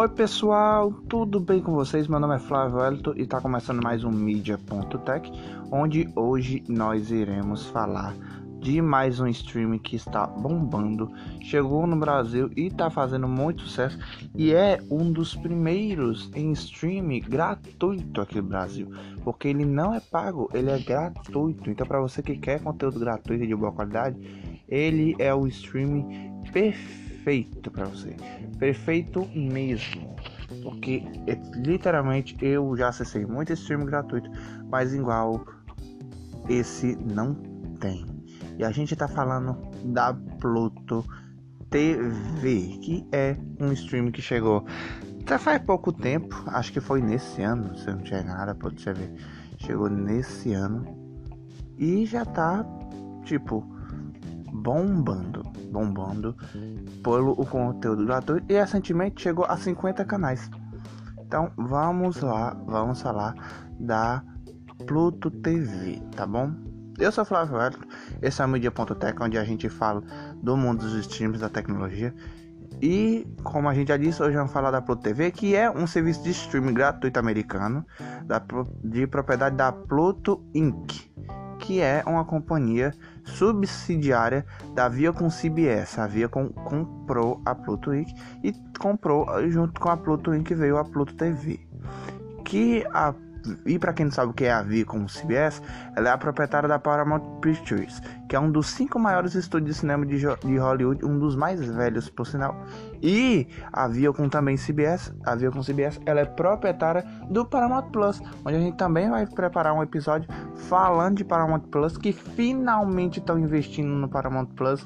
Oi pessoal, tudo bem com vocês? Meu nome é Flávio Elito e está começando mais um Media.tech, onde hoje nós iremos falar de mais um stream que está bombando, chegou no Brasil e está fazendo muito sucesso e é um dos primeiros em stream gratuito aqui no Brasil, porque ele não é pago, ele é gratuito. Então para você que quer conteúdo gratuito de boa qualidade, ele é o stream perfeito perfeito para você. Perfeito mesmo. Porque é, literalmente eu já acessei muito stream gratuito, mas igual esse não tem. E a gente tá falando da Pluto TV, que é um stream que chegou até faz pouco tempo, acho que foi nesse ano, se não tiver nada, pode você ver. Chegou nesse ano e já tá tipo bombando, bombando pelo o conteúdo gratuito e recentemente chegou a 50 canais. Então vamos lá, vamos falar da Pluto TV, tá bom? Eu sou Flávio Hélio, esse é o Media.tech, onde a gente fala do mundo dos streams da tecnologia. E como a gente já disse, hoje vamos falar da Pluto TV, que é um serviço de streaming gratuito americano da, de propriedade da Pluto Inc que é uma companhia subsidiária da Viacom CBS. A Viacom comprou a Pluto Inc. e comprou junto com a Pluto Inc. veio a Pluto TV. Que a e para quem não sabe o que é a Viacom CBS, ela é a proprietária da Paramount Pictures, que é um dos cinco maiores estúdios de cinema de, de Hollywood, um dos mais velhos por sinal. E a Viacom também CBS, a Viacom CBS, ela é proprietária do Paramount Plus, onde a gente também vai preparar um episódio falando de Paramount Plus, que finalmente estão investindo no Paramount Plus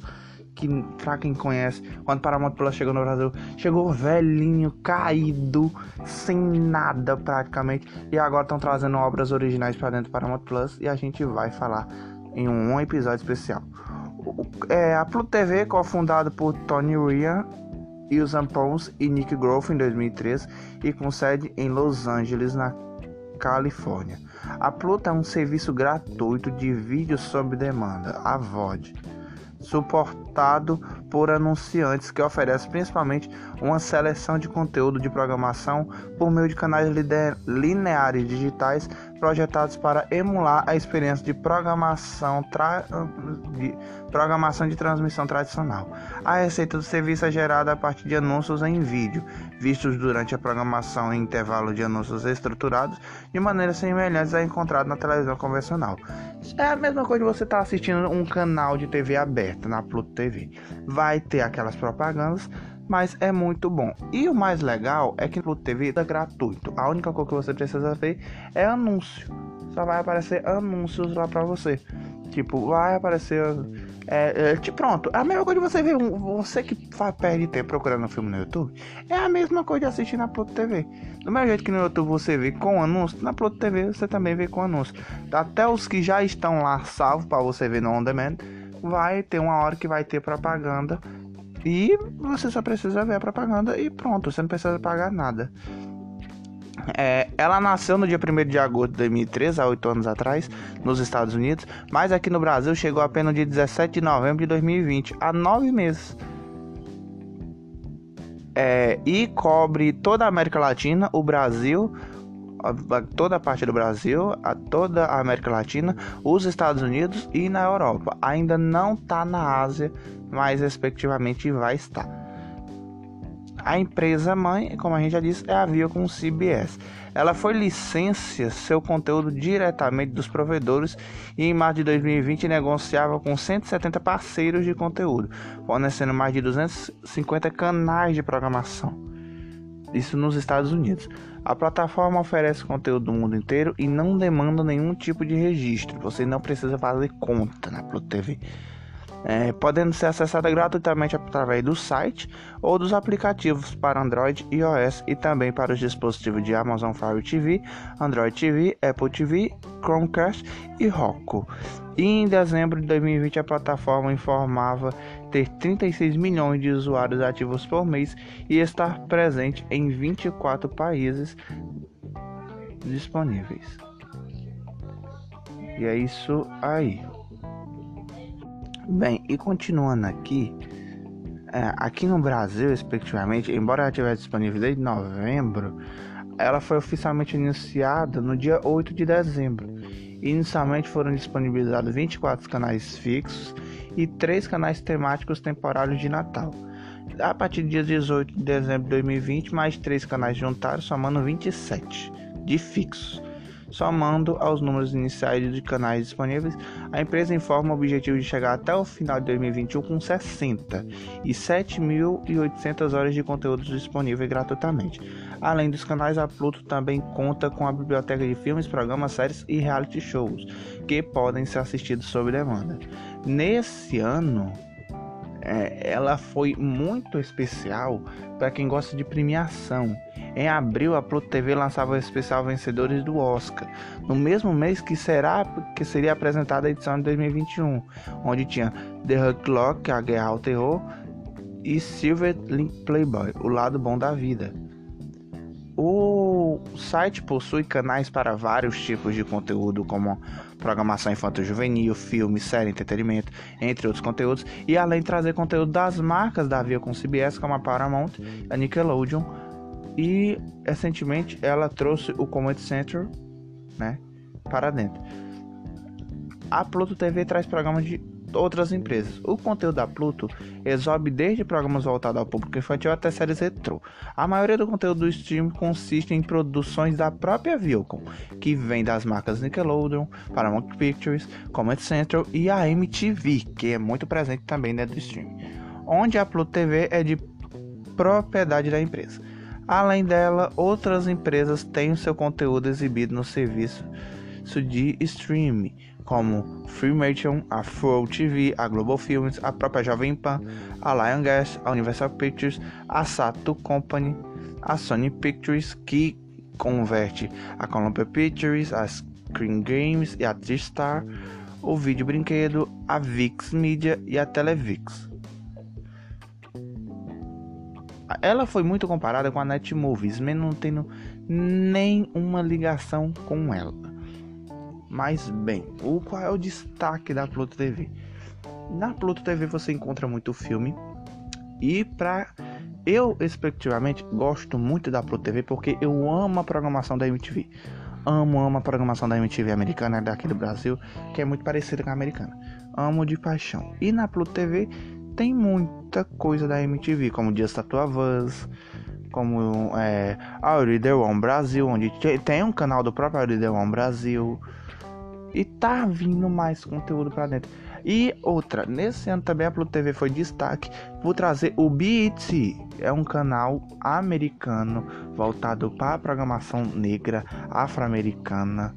que pra quem conhece, quando Paramount Plus chegou no Brasil, chegou velhinho, caído, sem nada praticamente, e agora estão trazendo obras originais para dentro do Paramount Plus e a gente vai falar em um episódio especial. É, a Pluto TV, cofundada por Tony Ryan, Ilsan Pons e Nick Groff em 2003 e com sede em Los Angeles, na Califórnia. A Pluto é um serviço gratuito de vídeo sob demanda, a VOD suportado por anunciantes que oferece principalmente uma seleção de conteúdo de programação por meio de canais lineares digitais projetados para emular a experiência de programação, tra... de programação de transmissão tradicional. A receita do serviço é gerada a partir de anúncios em vídeo, vistos durante a programação em intervalo de anúncios estruturados de maneira semelhante a encontrado na televisão convencional. É a mesma coisa de você estar tá assistindo um canal de TV aberta na Pluto TV. Vai ter aquelas propagandas mas é muito bom. E o mais legal é que no Pluto TV é gratuito. A única coisa que você precisa ver é anúncio. Só vai aparecer anúncios lá pra você. Tipo, vai aparecer. É, é, pronto, é a mesma coisa de você ver um, você que faz, perde tempo procurando um filme no YouTube. É a mesma coisa de assistir na Pluto TV. Do mesmo jeito que no YouTube você vê com anúncio, na Pluto TV você também vê com anúncio. Até os que já estão lá salvos para você ver no on demand, vai ter uma hora que vai ter propaganda e você só precisa ver a propaganda e pronto, você não precisa pagar nada. É, ela nasceu no dia 1 de agosto de 2013, há 8 anos atrás, nos Estados Unidos, mas aqui no Brasil chegou apenas no dia 17 de novembro de 2020, há 9 meses. É, e cobre toda a América Latina, o Brasil, toda a parte do Brasil, a toda a América Latina, os Estados Unidos e na Europa. Ainda não está na Ásia, mas respectivamente vai estar. A empresa mãe, como a gente já disse, é a Viacom CBS. Ela foi licencia seu conteúdo diretamente dos provedores e em março de 2020 negociava com 170 parceiros de conteúdo, fornecendo mais de 250 canais de programação. Isso nos Estados Unidos. A plataforma oferece conteúdo do mundo inteiro e não demanda nenhum tipo de registro. Você não precisa fazer conta na Pluto TV é, podendo ser acessada gratuitamente através do site ou dos aplicativos para Android e iOS e também para os dispositivos de Amazon Fire TV, Android TV, Apple TV, Chromecast e Roku. E em dezembro de 2020 a plataforma informava ter 36 milhões de usuários ativos por mês e estar presente em 24 países disponíveis. E é isso aí. Bem, e continuando aqui, é, aqui no Brasil, respectivamente, embora ela tivesse disponível desde novembro, ela foi oficialmente iniciada no dia 8 de dezembro. Inicialmente foram disponibilizados 24 canais fixos e 3 canais temáticos temporários de Natal. A partir do dia 18 de dezembro de 2020, mais 3 canais juntaram, somando 27 de fixos. Somando aos números iniciais de canais disponíveis, a empresa informa o objetivo de chegar até o final de 2021 com 60 e 7.800 horas de conteúdo disponível gratuitamente. Além dos canais, a Pluto também conta com a biblioteca de filmes, programas, séries e reality shows que podem ser assistidos sob demanda. Nesse ano, é, ela foi muito especial para quem gosta de premiação. Em abril, a Pluto TV lançava o especial Vencedores do Oscar, no mesmo mês que será que seria apresentada a edição de 2021, onde tinha The Hug Clock, a Guerra ao Terror, e Silver Link Playboy, o lado bom da vida. O site possui canais para vários tipos de conteúdo, como programação infanto-juvenil, filme, série, entretenimento, entre outros conteúdos, e além de trazer conteúdo das marcas da Via com CBS, como a Paramount, a Nickelodeon, e recentemente ela trouxe o Comedy Center, né, para dentro. A Pluto TV traz programas de outras empresas. O conteúdo da Pluto exobe desde programas voltados ao público infantil até séries retrô. A maioria do conteúdo do stream consiste em produções da própria Viacom, que vem das marcas Nickelodeon, Paramount Pictures, Comedy Central e a MTV, que é muito presente também dentro do stream. Onde a Pluto TV é de propriedade da empresa. Além dela, outras empresas têm o seu conteúdo exibido no serviço de streaming como Freemason, a Flow TV, a Global Films, a própria Jovem Pan, a Lion Gas, a Universal Pictures, a Sato Company, a Sony Pictures, que converte a Columbia Pictures, a Screen Games e a T-Star, o Vídeo Brinquedo, a Vix Media e a Televix. Ela foi muito comparada com a Netmovies, mas não tendo nenhuma ligação com ela. Mas bem, o qual é o destaque da Pluto TV? Na Pluto TV você encontra muito filme e para eu respectivamente gosto muito da Pluto TV porque eu amo a programação da MTV. Amo, amo a programação da MTV americana, daqui do Brasil, que é muito parecida com a americana. Amo de paixão. E na Pluto TV tem muita coisa da MTV, como Tattoo Us, como é, a Reader One Brasil, onde tem um canal do próprio Reader One Brasil. E tá vindo mais conteúdo para dentro. E outra, nesse ano também a Pluto TV foi destaque por trazer o BET. É um canal americano voltado para programação negra, afro-americana.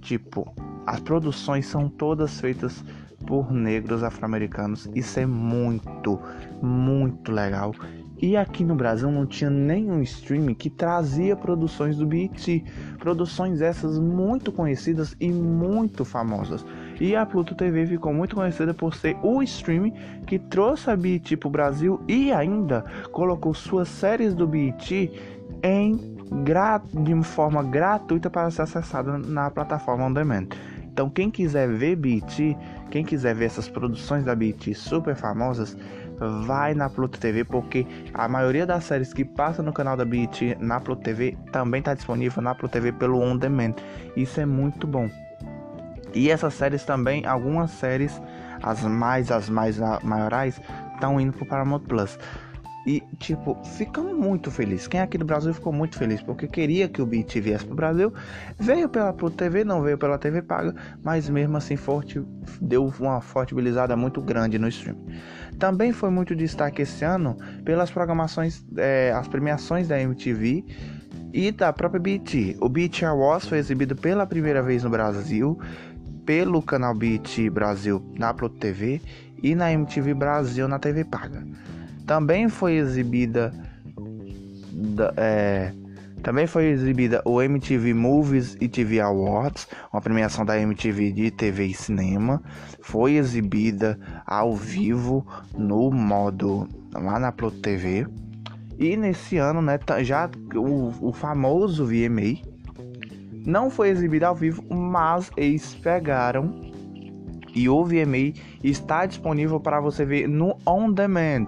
Tipo, as produções são todas feitas por negros afro-americanos. Isso é muito, muito legal. E aqui no Brasil não tinha nenhum streaming que trazia produções do BET, produções essas muito conhecidas e muito famosas. E a Pluto TV ficou muito conhecida por ser o streaming que trouxe a BET para o Brasil e ainda colocou suas séries do BET em de forma gratuita para ser acessada na plataforma on demand. Então quem quiser ver BET, quem quiser ver essas produções da BET super famosas, vai na Pluto TV, porque a maioria das séries que passam no canal da BET na Pluto TV também está disponível na Pluto TV pelo On Demand. Isso é muito bom. E essas séries também, algumas séries, as mais, as mais maiorais, estão indo para o Paramount Plus. E, tipo, ficamos muito felizes. Quem é aqui do Brasil ficou muito feliz, porque queria que o BET viesse pro Brasil. Veio pela Pro TV, não veio pela TV paga, mas mesmo assim forte, deu uma fortibilizada muito grande no stream. Também foi muito destaque esse ano pelas programações, é, as premiações da MTV e da própria BET. O BET Awards foi exibido pela primeira vez no Brasil pelo canal BET Brasil na Pro TV e na MTV Brasil na TV paga. Também foi exibida é, também foi exibida o MTV Movies e TV Awards, uma premiação da MTV de TV e cinema. Foi exibida ao vivo no modo lá na Pluto TV. E nesse ano, né, já o, o famoso VMA não foi exibido ao vivo, mas eles pegaram E o VMA está disponível para você ver no on demand.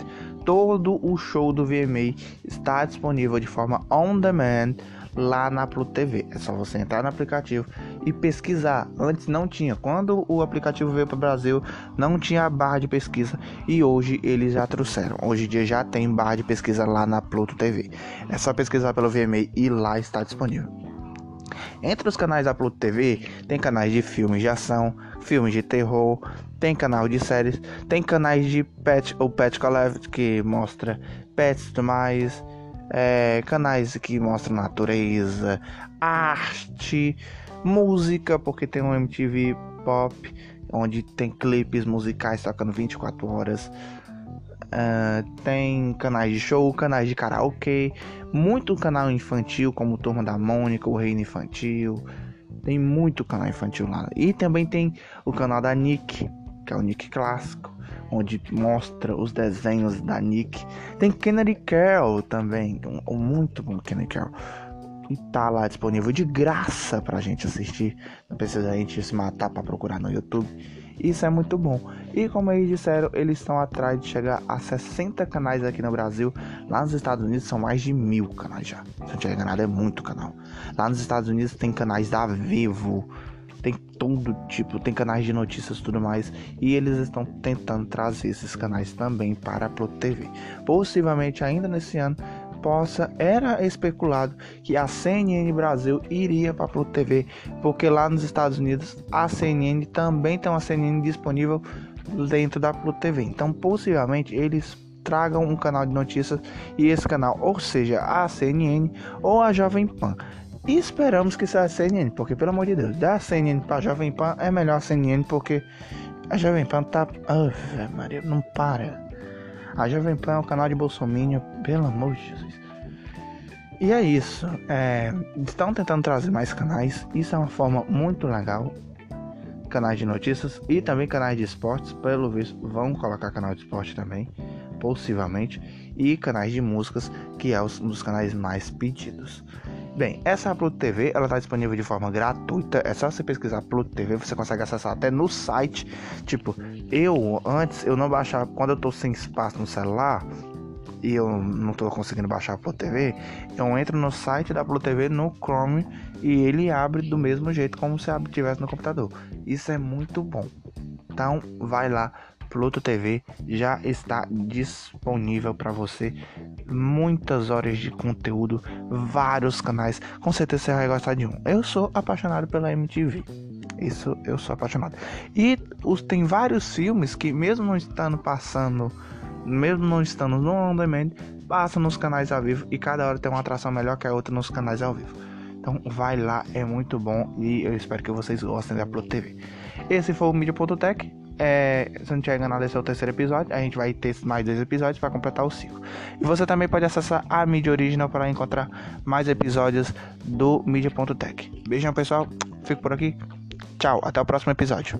Todo o show do VMA está disponível de forma on demand lá na Pluto TV. É só você entrar no aplicativo e pesquisar. Antes não tinha. Quando o aplicativo veio para o Brasil, não tinha barra de pesquisa e hoje eles já trouxeram. Hoje em dia já tem barra de pesquisa lá na Pluto TV. É só pesquisar pelo VMA e lá está disponível. Entre os canais da Pluto TV, tem canais de filmes de ação, filmes de terror, tem canal de séries, tem canais de pet ou pet collect que mostra pets e tudo mais, é, canais que mostram natureza, arte, música, porque tem um MTV Pop, onde tem clipes musicais tocando 24 horas. Uh, tem canais de show, canais de karaokê, muito canal infantil, como Turma da Mônica, o Reino Infantil. Tem muito canal infantil lá. E também tem o canal da Nick, que é o Nick clássico, onde mostra os desenhos da Nick. Tem Kennedy Carroll também, um, um muito bom Kennedy Carroll. E tá lá disponível de graça pra gente assistir. Não precisa a gente se matar para procurar no YouTube. Isso é muito bom. E como eles disseram, eles estão atrás de chegar a 60 canais aqui no Brasil. Lá nos Estados Unidos são mais de mil canais já. Se não tiver enganado, é muito canal. Lá nos Estados Unidos tem canais da Vivo. Tem todo tipo, tem canais de notícias e tudo mais. E eles estão tentando trazer esses canais também para a Pro TV. Possivelmente ainda nesse ano possa era especulado que a CNN Brasil iria para a Pluto TV, porque lá nos Estados Unidos a CNN também tem uma CNN disponível dentro da Pluto TV. Então, possivelmente eles tragam um canal de notícias e esse canal, ou seja, a CNN ou a Jovem Pan. E esperamos que seja a CNN, porque pelo amor de Deus, da CNN para a Jovem Pan é melhor a CNN, porque a Jovem Pan tá. Oh, Maria, não para. A Jovem Pan é um canal de Bolsonaro, pelo amor de Jesus. E é isso. É, estão tentando trazer mais canais. Isso é uma forma muito legal. Canais de notícias e também canais de esportes. Pelo visto, vão colocar canal de esporte também, possivelmente. E canais de músicas, que é um dos canais mais pedidos. Bem, essa Pluto TV ela está disponível de forma gratuita. É só você pesquisar Pluto TV, você consegue acessar até no site. Tipo, eu antes eu não baixava quando eu tô sem espaço no celular e eu não tô conseguindo baixar a Pluto TV, eu entro no site da Pluto TV no Chrome e ele abre do mesmo jeito como se tivesse no computador. Isso é muito bom. Então vai lá, Pluto TV já está disponível para você. Muitas horas de conteúdo, vários canais. Com certeza você vai gostar de um. Eu sou apaixonado pela MTV. Isso eu sou apaixonado. E os, tem vários filmes que, mesmo não estando passando, mesmo não estando no on demand, passam nos canais ao vivo. E cada hora tem uma atração melhor que a outra nos canais ao vivo. Então vai lá, é muito bom. E eu espero que vocês gostem da Pluto TV. Esse foi o Mídia.tech. É, se não tiver enganado, esse é o terceiro episódio. A gente vai ter mais dois episódios para completar o ciclo. E você também pode acessar a mídia original para encontrar mais episódios do mídia.tech. Beijão, pessoal. Fico por aqui. Tchau. Até o próximo episódio.